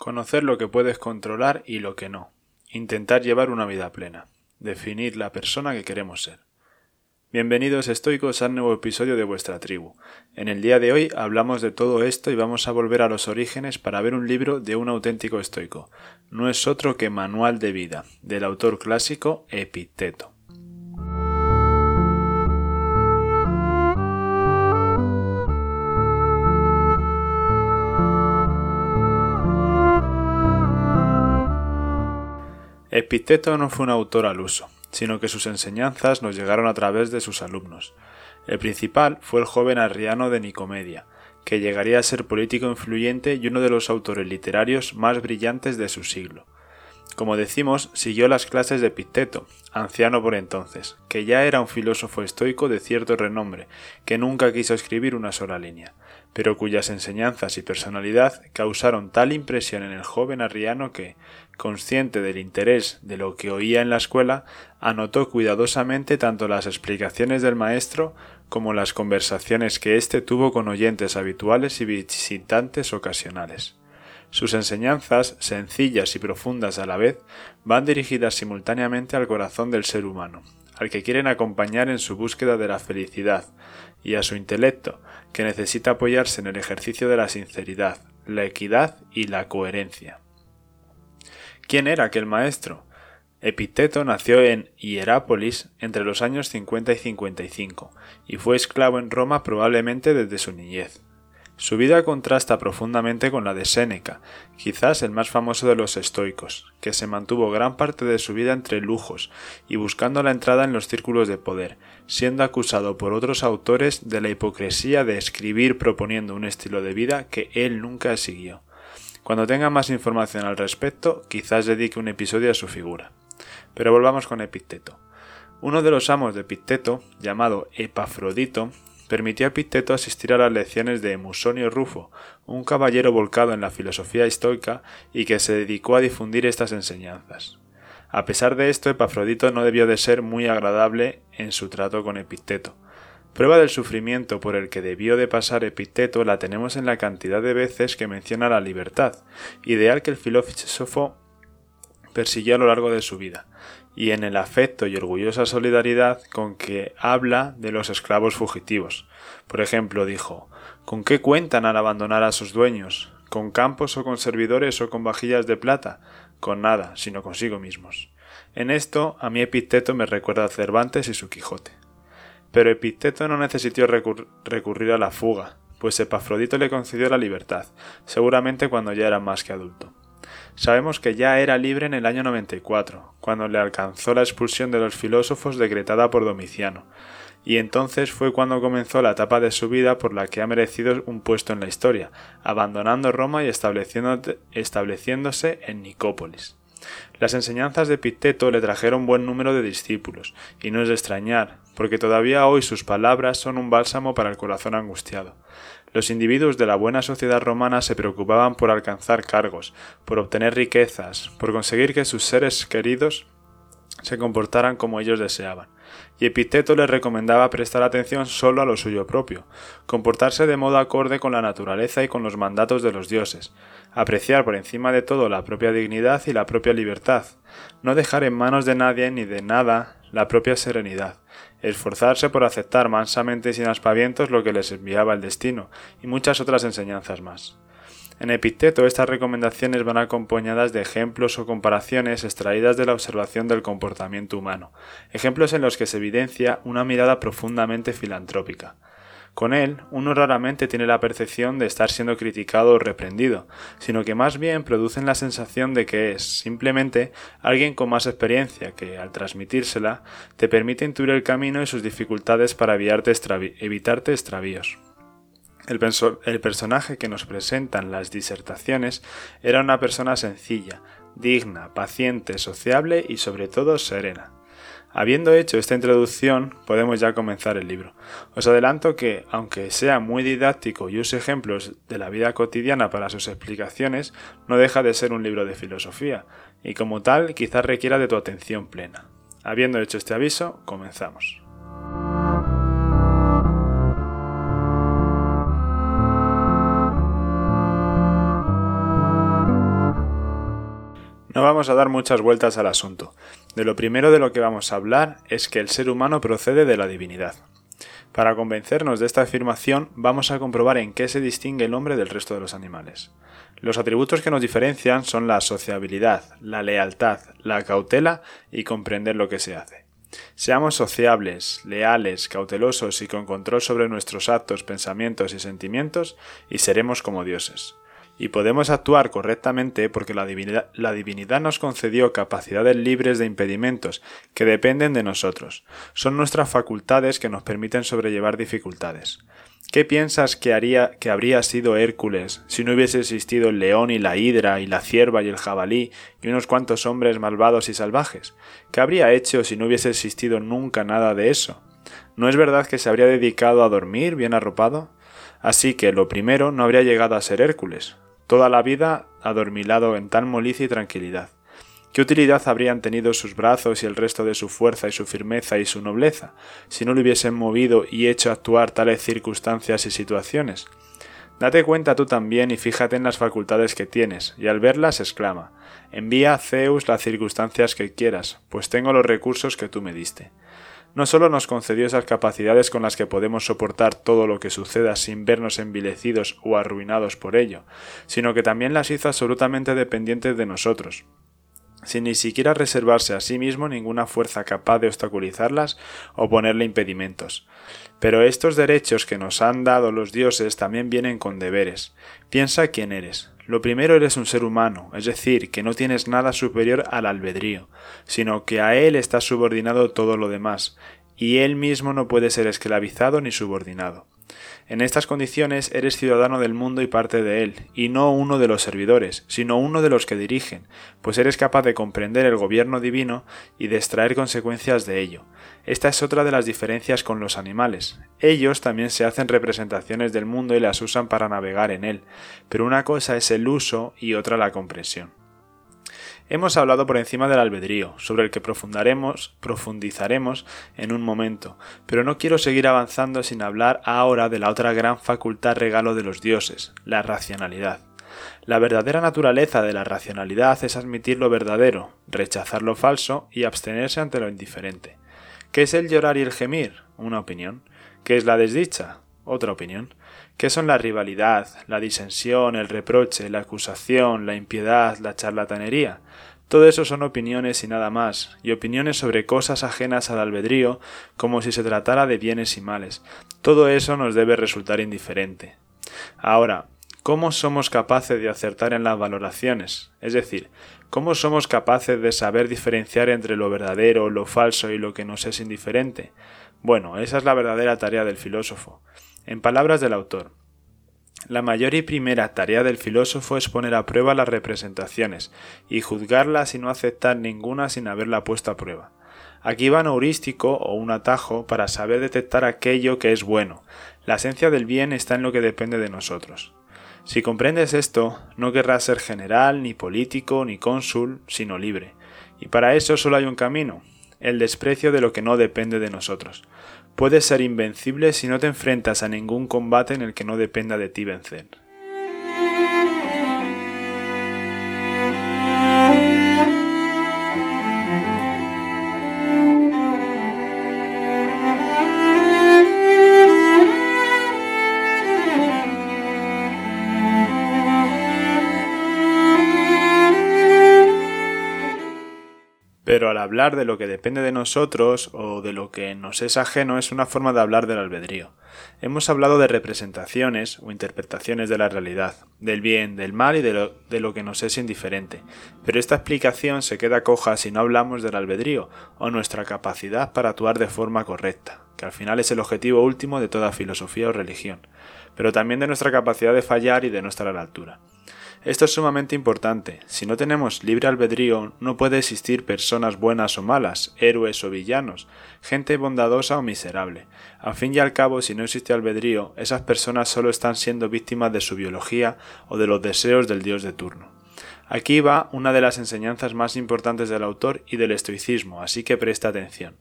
Conocer lo que puedes controlar y lo que no. Intentar llevar una vida plena. Definir la persona que queremos ser. Bienvenidos estoicos al nuevo episodio de vuestra tribu. En el día de hoy hablamos de todo esto y vamos a volver a los orígenes para ver un libro de un auténtico estoico. No es otro que Manual de Vida, del autor clásico Epicteto. Epicteto no fue un autor al uso, sino que sus enseñanzas nos llegaron a través de sus alumnos. El principal fue el joven Arriano de Nicomedia, que llegaría a ser político influyente y uno de los autores literarios más brillantes de su siglo. Como decimos, siguió las clases de Epicteto, anciano por entonces, que ya era un filósofo estoico de cierto renombre, que nunca quiso escribir una sola línea, pero cuyas enseñanzas y personalidad causaron tal impresión en el joven arriano que, consciente del interés de lo que oía en la escuela, anotó cuidadosamente tanto las explicaciones del maestro como las conversaciones que éste tuvo con oyentes habituales y visitantes ocasionales. Sus enseñanzas, sencillas y profundas a la vez, van dirigidas simultáneamente al corazón del ser humano, al que quieren acompañar en su búsqueda de la felicidad, y a su intelecto, que necesita apoyarse en el ejercicio de la sinceridad, la equidad y la coherencia. ¿Quién era aquel maestro? Epicteto nació en Hierápolis entre los años 50 y 55 y fue esclavo en Roma probablemente desde su niñez. Su vida contrasta profundamente con la de Séneca, quizás el más famoso de los estoicos, que se mantuvo gran parte de su vida entre lujos y buscando la entrada en los círculos de poder, siendo acusado por otros autores de la hipocresía de escribir proponiendo un estilo de vida que él nunca siguió. Cuando tenga más información al respecto, quizás dedique un episodio a su figura. Pero volvamos con Epicteto. Uno de los amos de Epicteto, llamado Epafrodito, permitió a Epicteto asistir a las lecciones de Musonio Rufo, un caballero volcado en la filosofía estoica y que se dedicó a difundir estas enseñanzas. A pesar de esto, Epafrodito no debió de ser muy agradable en su trato con Epicteto. Prueba del sufrimiento por el que debió de pasar Epicteto la tenemos en la cantidad de veces que menciona la libertad, ideal que el filósofo persiguió a lo largo de su vida y en el afecto y orgullosa solidaridad con que habla de los esclavos fugitivos. Por ejemplo, dijo ¿Con qué cuentan al abandonar a sus dueños? ¿Con campos o con servidores o con vajillas de plata? Con nada, sino consigo mismos. En esto a mí Epicteto me recuerda a Cervantes y su Quijote. Pero Epicteto no necesitó recurrir a la fuga, pues Epafrodito le concedió la libertad, seguramente cuando ya era más que adulto. Sabemos que ya era libre en el año 94, cuando le alcanzó la expulsión de los filósofos decretada por Domiciano, y entonces fue cuando comenzó la etapa de su vida por la que ha merecido un puesto en la historia, abandonando Roma y estableciéndose en Nicópolis. Las enseñanzas de Epicteto le trajeron buen número de discípulos, y no es de extrañar, porque todavía hoy sus palabras son un bálsamo para el corazón angustiado. Los individuos de la buena sociedad romana se preocupaban por alcanzar cargos, por obtener riquezas, por conseguir que sus seres queridos se comportaran como ellos deseaban, y Epicteto les recomendaba prestar atención solo a lo suyo propio, comportarse de modo acorde con la naturaleza y con los mandatos de los dioses, apreciar por encima de todo la propia dignidad y la propia libertad, no dejar en manos de nadie ni de nada la propia serenidad, esforzarse por aceptar mansamente y sin aspavientos lo que les enviaba el destino, y muchas otras enseñanzas más. En Epicteto estas recomendaciones van acompañadas de ejemplos o comparaciones extraídas de la observación del comportamiento humano, ejemplos en los que se evidencia una mirada profundamente filantrópica. Con él, uno raramente tiene la percepción de estar siendo criticado o reprendido, sino que más bien producen la sensación de que es simplemente alguien con más experiencia que, al transmitírsela, te permite intuir el camino y sus dificultades para evitarte extravíos. El, personaje que nos presentan las disertaciones era una persona sencilla, digna, paciente, sociable y sobre todo serena. Habiendo hecho esta introducción, podemos ya comenzar el libro. Os adelanto que, aunque sea muy didáctico y use ejemplos de la vida cotidiana para sus explicaciones, no deja de ser un libro de filosofía, y como tal quizás requiera de tu atención plena. Habiendo hecho este aviso, comenzamos. No vamos a dar muchas vueltas al asunto. De lo primero de lo que vamos a hablar es que el ser humano procede de la divinidad. Para convencernos de esta afirmación, vamos a comprobar en qué se distingue el hombre del resto de los animales. Los atributos que nos diferencian son la sociabilidad, la lealtad, la cautela y comprender lo que se hace. Seamos sociables, leales, cautelosos y con control sobre nuestros actos, pensamientos y sentimientos, y seremos como dioses y podemos actuar correctamente porque la divinidad, nos concedió capacidades libres de impedimentos que dependen de nosotros. Son nuestras facultades que nos permiten sobrellevar dificultades. ¿Qué piensas que haría que habría sido Hércules si no hubiese existido el león y la hidra y la cierva y el jabalí y unos cuantos hombres malvados y salvajes? ¿Qué habría hecho si no hubiese existido nunca nada de eso? ¿No es verdad que se habría dedicado a dormir bien arropado? Así que lo primero no habría llegado a ser Hércules, toda la vida adormilado en tal molicie y tranquilidad. ¿Qué utilidad habrían tenido sus brazos y el resto de su fuerza y su firmeza y su nobleza si no le hubiesen movido y hecho actuar tales circunstancias y situaciones? Date cuenta tú también y fíjate en las facultades que tienes, y al verlas exclama Envía a Zeus las circunstancias que quieras, pues tengo los recursos que tú me diste no solo nos concedió esas capacidades con las que podemos soportar todo lo que suceda sin vernos envilecidos o arruinados por ello, sino que también las hizo absolutamente dependientes de nosotros, sin ni siquiera reservarse a sí mismo ninguna fuerza capaz de obstaculizarlas o ponerle impedimentos. Pero estos derechos que nos han dado los dioses también vienen con deberes. Piensa quién eres, lo primero eres un ser humano, es decir, que no tienes nada superior al albedrío, sino que a él está subordinado todo lo demás, y él mismo no puede ser esclavizado ni subordinado. En estas condiciones eres ciudadano del mundo y parte de él, y no uno de los servidores, sino uno de los que dirigen, pues eres capaz de comprender el gobierno divino y de extraer consecuencias de ello. Esta es otra de las diferencias con los animales. Ellos también se hacen representaciones del mundo y las usan para navegar en él, pero una cosa es el uso y otra la comprensión. Hemos hablado por encima del albedrío, sobre el que profundizaremos en un momento, pero no quiero seguir avanzando sin hablar ahora de la otra gran facultad regalo de los dioses, la racionalidad. La verdadera naturaleza de la racionalidad es admitir lo verdadero, rechazar lo falso y abstenerse ante lo indiferente. ¿Qué es el llorar y el gemir? Una opinión. ¿Qué es la desdicha? Otra opinión. ¿Qué son la rivalidad, la disensión, el reproche, la acusación, la impiedad, la charlatanería? Todo eso son opiniones y nada más, y opiniones sobre cosas ajenas al albedrío, como si se tratara de bienes y males. Todo eso nos debe resultar indiferente. Ahora, ¿cómo somos capaces de acertar en las valoraciones? Es decir, ¿cómo somos capaces de saber diferenciar entre lo verdadero, lo falso y lo que nos es indiferente? Bueno, esa es la verdadera tarea del filósofo. En palabras del autor, la mayor y primera tarea del filósofo es poner a prueba las representaciones y juzgarlas y no aceptar ninguna sin haberla puesto a prueba. Aquí va un heurístico o un atajo para saber detectar aquello que es bueno. La esencia del bien está en lo que depende de nosotros. Si comprendes esto, no querrás ser general, ni político, ni cónsul, sino libre. Y para eso solo hay un camino, el desprecio de lo que no depende de nosotros. Puedes ser invencible si no te enfrentas a ningún combate en el que no dependa de ti vencer. Pero al hablar de lo que depende de nosotros o de lo que nos es ajeno es una forma de hablar del albedrío. Hemos hablado de representaciones o interpretaciones de la realidad, del bien, del mal y de lo, de lo que nos es indiferente. Pero esta explicación se queda coja si no hablamos del albedrío o nuestra capacidad para actuar de forma correcta, que al final es el objetivo último de toda filosofía o religión, pero también de nuestra capacidad de fallar y de no estar a la altura. Esto es sumamente importante. Si no tenemos libre albedrío, no puede existir personas buenas o malas, héroes o villanos, gente bondadosa o miserable. Al fin y al cabo, si no existe albedrío, esas personas solo están siendo víctimas de su biología o de los deseos del dios de turno. Aquí va una de las enseñanzas más importantes del autor y del estoicismo, así que presta atención.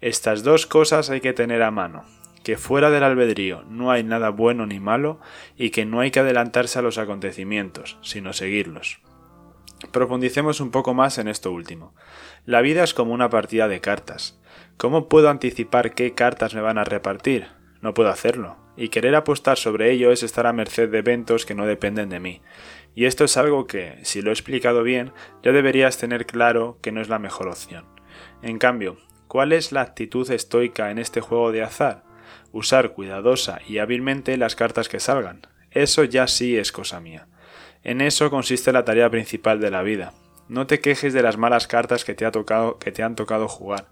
Estas dos cosas hay que tener a mano, que fuera del albedrío no hay nada bueno ni malo y que no hay que adelantarse a los acontecimientos, sino seguirlos. profundicemos un poco más en esto último. La vida es como una partida de cartas. ¿Cómo puedo anticipar qué cartas me van a repartir? No puedo hacerlo, y querer apostar sobre ello es estar a merced de eventos que no dependen de mí. Y esto es algo que, si lo he explicado bien, ya deberías tener claro que no es la mejor opción. En cambio, ¿cuál es la actitud estoica en este juego de azar? Usar cuidadosa y hábilmente las cartas que salgan. Eso ya sí es cosa mía. En eso consiste la tarea principal de la vida. No te quejes de las malas cartas que te, ha tocado, que te han tocado jugar,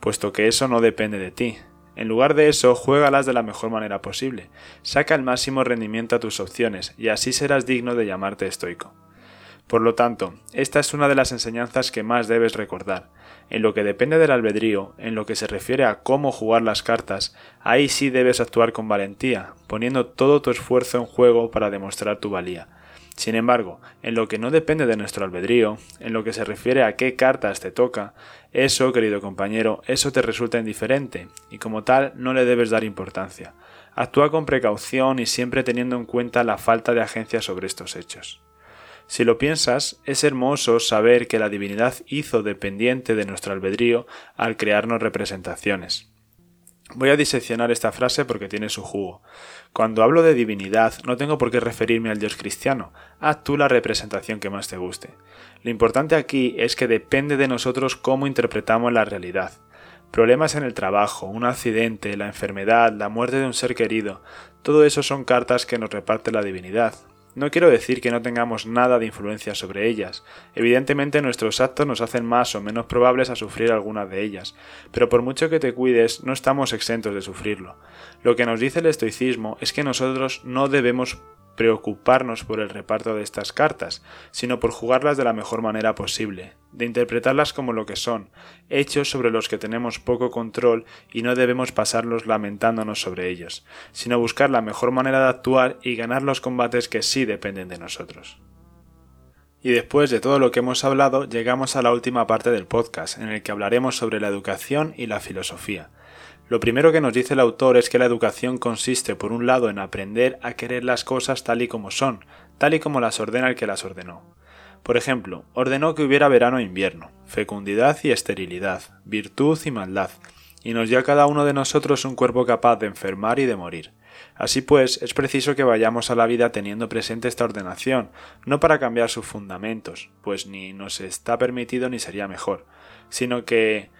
puesto que eso no depende de ti. En lugar de eso, juégalas de la mejor manera posible. Saca el máximo rendimiento a tus opciones y así serás digno de llamarte estoico. Por lo tanto, esta es una de las enseñanzas que más debes recordar. En lo que depende del albedrío, en lo que se refiere a cómo jugar las cartas, ahí sí debes actuar con valentía, poniendo todo tu esfuerzo en juego para demostrar tu valía. Sin embargo, en lo que no depende de nuestro albedrío, en lo que se refiere a qué cartas te toca, eso, querido compañero, eso te resulta indiferente, y como tal no le debes dar importancia. Actúa con precaución y siempre teniendo en cuenta la falta de agencia sobre estos hechos. Si lo piensas, es hermoso saber que la divinidad hizo dependiente de nuestro albedrío al crearnos representaciones. Voy a diseccionar esta frase porque tiene su jugo. Cuando hablo de divinidad no tengo por qué referirme al Dios cristiano, haz tú la representación que más te guste. Lo importante aquí es que depende de nosotros cómo interpretamos la realidad. Problemas en el trabajo, un accidente, la enfermedad, la muerte de un ser querido, todo eso son cartas que nos reparte la divinidad, no quiero decir que no tengamos nada de influencia sobre ellas. Evidentemente nuestros actos nos hacen más o menos probables a sufrir algunas de ellas, pero por mucho que te cuides, no estamos exentos de sufrirlo. Lo que nos dice el estoicismo es que nosotros no debemos preocuparnos por el reparto de estas cartas, sino por jugarlas de la mejor manera posible, de interpretarlas como lo que son, hechos sobre los que tenemos poco control y no debemos pasarlos lamentándonos sobre ellos, sino buscar la mejor manera de actuar y ganar los combates que sí dependen de nosotros. Y después de todo lo que hemos hablado, llegamos a la última parte del podcast, en el que hablaremos sobre la educación y la filosofía. Lo primero que nos dice el autor es que la educación consiste, por un lado, en aprender a querer las cosas tal y como son, tal y como las ordena el que las ordenó. Por ejemplo, ordenó que hubiera verano e invierno, fecundidad y esterilidad, virtud y maldad, y nos dio a cada uno de nosotros un cuerpo capaz de enfermar y de morir. Así pues, es preciso que vayamos a la vida teniendo presente esta ordenación, no para cambiar sus fundamentos, pues ni nos está permitido ni sería mejor, sino que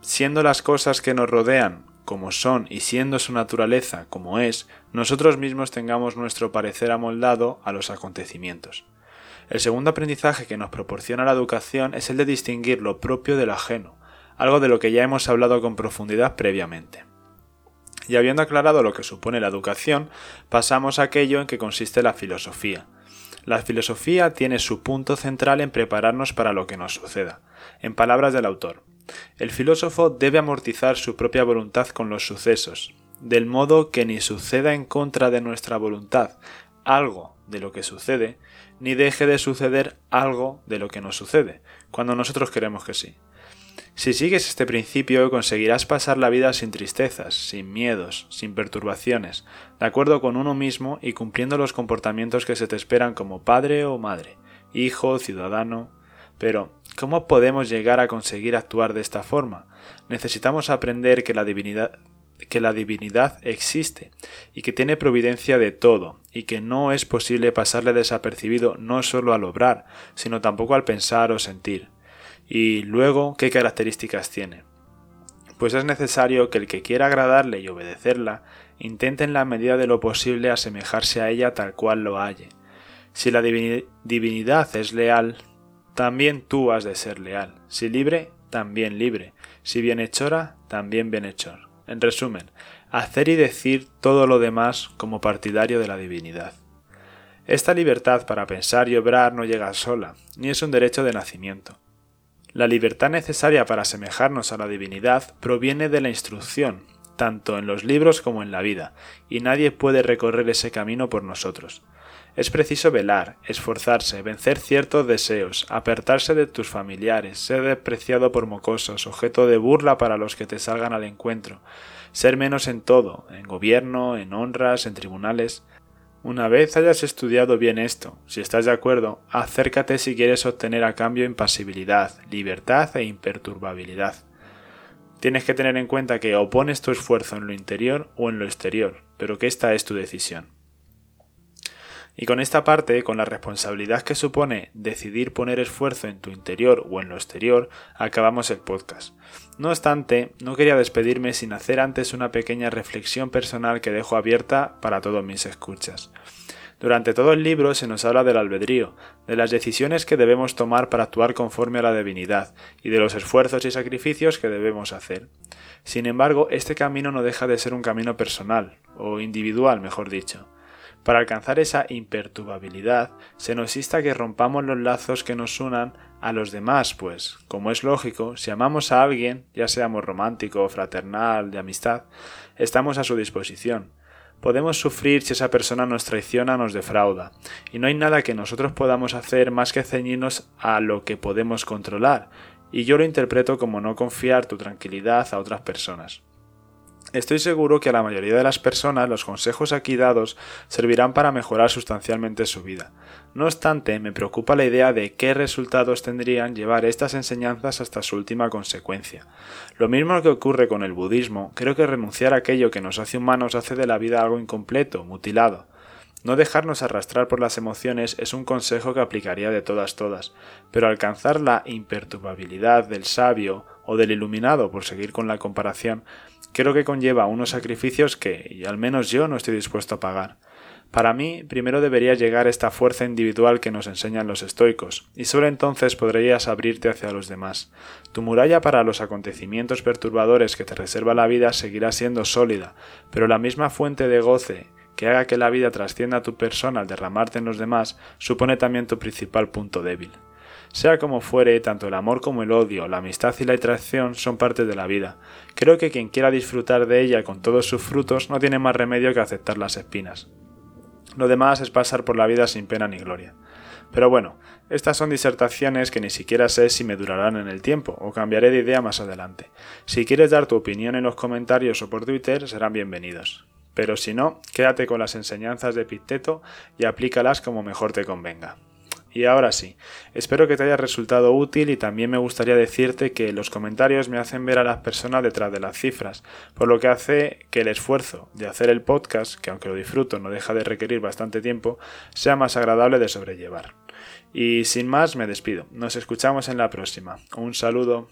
siendo las cosas que nos rodean como son y siendo su naturaleza como es, nosotros mismos tengamos nuestro parecer amoldado a los acontecimientos. El segundo aprendizaje que nos proporciona la educación es el de distinguir lo propio de lo ajeno, algo de lo que ya hemos hablado con profundidad previamente. Y habiendo aclarado lo que supone la educación, pasamos a aquello en que consiste la filosofía. La filosofía tiene su punto central en prepararnos para lo que nos suceda. En palabras del autor, el filósofo debe amortizar su propia voluntad con los sucesos, del modo que ni suceda en contra de nuestra voluntad algo de lo que sucede, ni deje de suceder algo de lo que nos sucede, cuando nosotros queremos que sí. Si sigues este principio conseguirás pasar la vida sin tristezas, sin miedos, sin perturbaciones, de acuerdo con uno mismo y cumpliendo los comportamientos que se te esperan como padre o madre, hijo, ciudadano. Pero, ¿Cómo podemos llegar a conseguir actuar de esta forma? Necesitamos aprender que la divinidad que la divinidad existe y que tiene providencia de todo y que no es posible pasarle desapercibido no solo al obrar, sino tampoco al pensar o sentir. Y luego, ¿qué características tiene? Pues es necesario que el que quiera agradarle y obedecerla intente en la medida de lo posible asemejarse a ella tal cual lo halle. Si la divinidad es leal, también tú has de ser leal. Si libre, también libre. Si bienhechora, también bienhechor. En resumen, hacer y decir todo lo demás como partidario de la divinidad. Esta libertad para pensar y obrar no llega sola, ni es un derecho de nacimiento. La libertad necesaria para asemejarnos a la divinidad proviene de la instrucción, tanto en los libros como en la vida, y nadie puede recorrer ese camino por nosotros. Es preciso velar, esforzarse, vencer ciertos deseos, apartarse de tus familiares, ser despreciado por mocosos, objeto de burla para los que te salgan al encuentro, ser menos en todo, en gobierno, en honras, en tribunales. Una vez hayas estudiado bien esto, si estás de acuerdo, acércate si quieres obtener a cambio impasibilidad, libertad e imperturbabilidad. Tienes que tener en cuenta que opones tu esfuerzo en lo interior o en lo exterior, pero que esta es tu decisión. Y con esta parte, con la responsabilidad que supone decidir poner esfuerzo en tu interior o en lo exterior, acabamos el podcast. No obstante, no quería despedirme sin hacer antes una pequeña reflexión personal que dejo abierta para todos mis escuchas. Durante todo el libro se nos habla del albedrío, de las decisiones que debemos tomar para actuar conforme a la divinidad, y de los esfuerzos y sacrificios que debemos hacer. Sin embargo, este camino no deja de ser un camino personal, o individual, mejor dicho. Para alcanzar esa imperturbabilidad, se nos insta que rompamos los lazos que nos unan a los demás, pues, como es lógico, si amamos a alguien, ya seamos romántico, fraternal, de amistad, estamos a su disposición. Podemos sufrir si esa persona nos traiciona nos defrauda, y no hay nada que nosotros podamos hacer más que ceñirnos a lo que podemos controlar, y yo lo interpreto como no confiar tu tranquilidad a otras personas. Estoy seguro que a la mayoría de las personas los consejos aquí dados servirán para mejorar sustancialmente su vida. No obstante, me preocupa la idea de qué resultados tendrían llevar estas enseñanzas hasta su última consecuencia. Lo mismo que ocurre con el budismo, creo que renunciar a aquello que nos hace humanos hace de la vida algo incompleto, mutilado. No dejarnos arrastrar por las emociones es un consejo que aplicaría de todas todas, pero alcanzar la imperturbabilidad del sabio o del iluminado, por seguir con la comparación, creo que conlleva unos sacrificios que, al menos yo, no estoy dispuesto a pagar. Para mí, primero debería llegar esta fuerza individual que nos enseñan los estoicos, y solo entonces podrías abrirte hacia los demás. Tu muralla para los acontecimientos perturbadores que te reserva la vida seguirá siendo sólida, pero la misma fuente de goce que haga que la vida trascienda a tu persona al derramarte en los demás supone también tu principal punto débil. Sea como fuere, tanto el amor como el odio, la amistad y la atracción son parte de la vida. Creo que quien quiera disfrutar de ella con todos sus frutos no tiene más remedio que aceptar las espinas. Lo demás es pasar por la vida sin pena ni gloria. Pero bueno, estas son disertaciones que ni siquiera sé si me durarán en el tiempo, o cambiaré de idea más adelante. Si quieres dar tu opinión en los comentarios o por Twitter, serán bienvenidos. Pero si no, quédate con las enseñanzas de Epicteto y aplícalas como mejor te convenga. Y ahora sí, espero que te haya resultado útil y también me gustaría decirte que los comentarios me hacen ver a las personas detrás de las cifras, por lo que hace que el esfuerzo de hacer el podcast, que aunque lo disfruto no deja de requerir bastante tiempo, sea más agradable de sobrellevar. Y sin más me despido, nos escuchamos en la próxima. Un saludo.